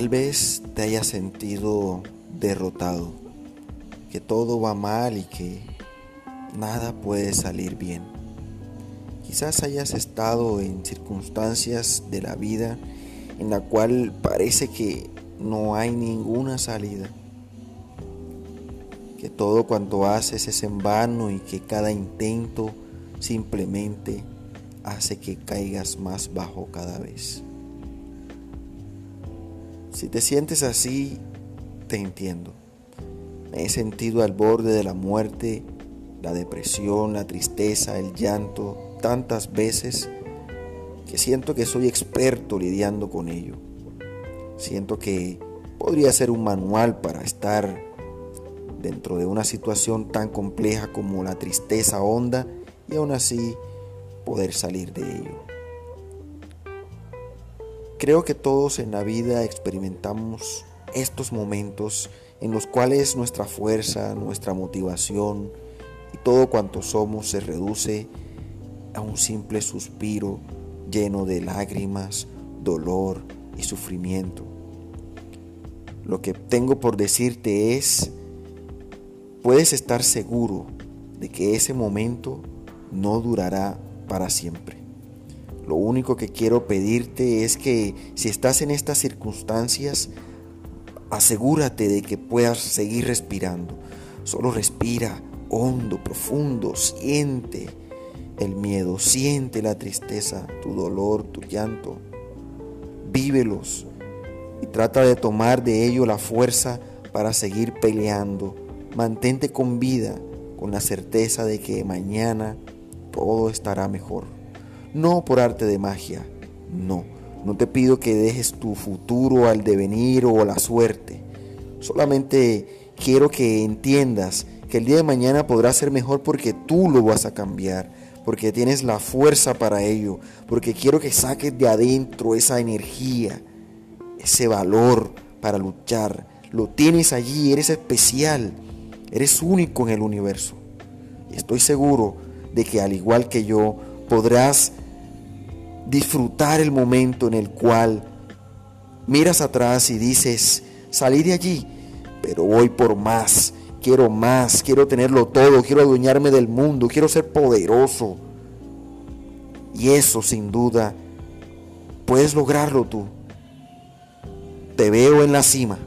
Tal vez te hayas sentido derrotado, que todo va mal y que nada puede salir bien. Quizás hayas estado en circunstancias de la vida en la cual parece que no hay ninguna salida, que todo cuanto haces es en vano y que cada intento simplemente hace que caigas más bajo cada vez. Si te sientes así, te entiendo. Me he sentido al borde de la muerte, la depresión, la tristeza, el llanto, tantas veces que siento que soy experto lidiando con ello. Siento que podría ser un manual para estar dentro de una situación tan compleja como la tristeza honda y aún así poder salir de ello. Creo que todos en la vida experimentamos estos momentos en los cuales nuestra fuerza, nuestra motivación y todo cuanto somos se reduce a un simple suspiro lleno de lágrimas, dolor y sufrimiento. Lo que tengo por decirte es, puedes estar seguro de que ese momento no durará para siempre. Lo único que quiero pedirte es que si estás en estas circunstancias, asegúrate de que puedas seguir respirando. Solo respira hondo, profundo, siente el miedo, siente la tristeza, tu dolor, tu llanto. Vívelos y trata de tomar de ello la fuerza para seguir peleando. Mantente con vida, con la certeza de que mañana todo estará mejor no por arte de magia, no. No te pido que dejes tu futuro al devenir o a la suerte. Solamente quiero que entiendas que el día de mañana podrá ser mejor porque tú lo vas a cambiar, porque tienes la fuerza para ello, porque quiero que saques de adentro esa energía, ese valor para luchar. Lo tienes allí, eres especial, eres único en el universo. Estoy seguro de que al igual que yo, podrás disfrutar el momento en el cual miras atrás y dices, salí de allí, pero voy por más, quiero más, quiero tenerlo todo, quiero adueñarme del mundo, quiero ser poderoso. Y eso sin duda, puedes lograrlo tú. Te veo en la cima.